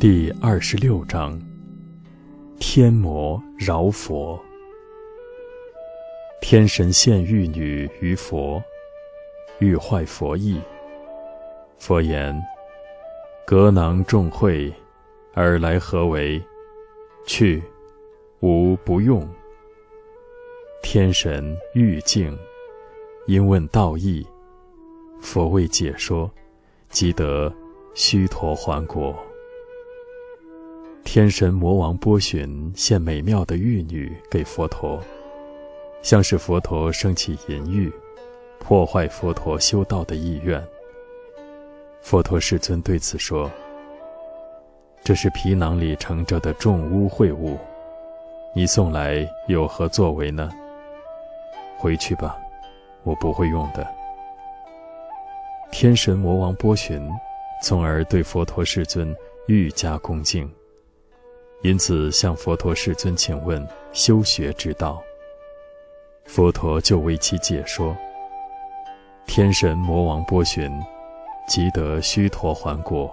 第二十六章：天魔饶佛。天神现玉女于佛，欲坏佛意。佛言：格囊众会，尔来何为？去，吾不用。天神欲静，因问道义，佛为解说，即得须陀洹果。天神魔王波旬献美妙的玉女给佛陀，像是佛陀升起淫欲，破坏佛陀修道的意愿。佛陀世尊对此说：“这是皮囊里盛着的重污秽物，你送来有何作为呢？回去吧，我不会用的。”天神魔王波旬，从而对佛陀世尊愈加恭敬。因此，向佛陀世尊请问修学之道。佛陀就为其解说。天神魔王波旬，即得须陀还果。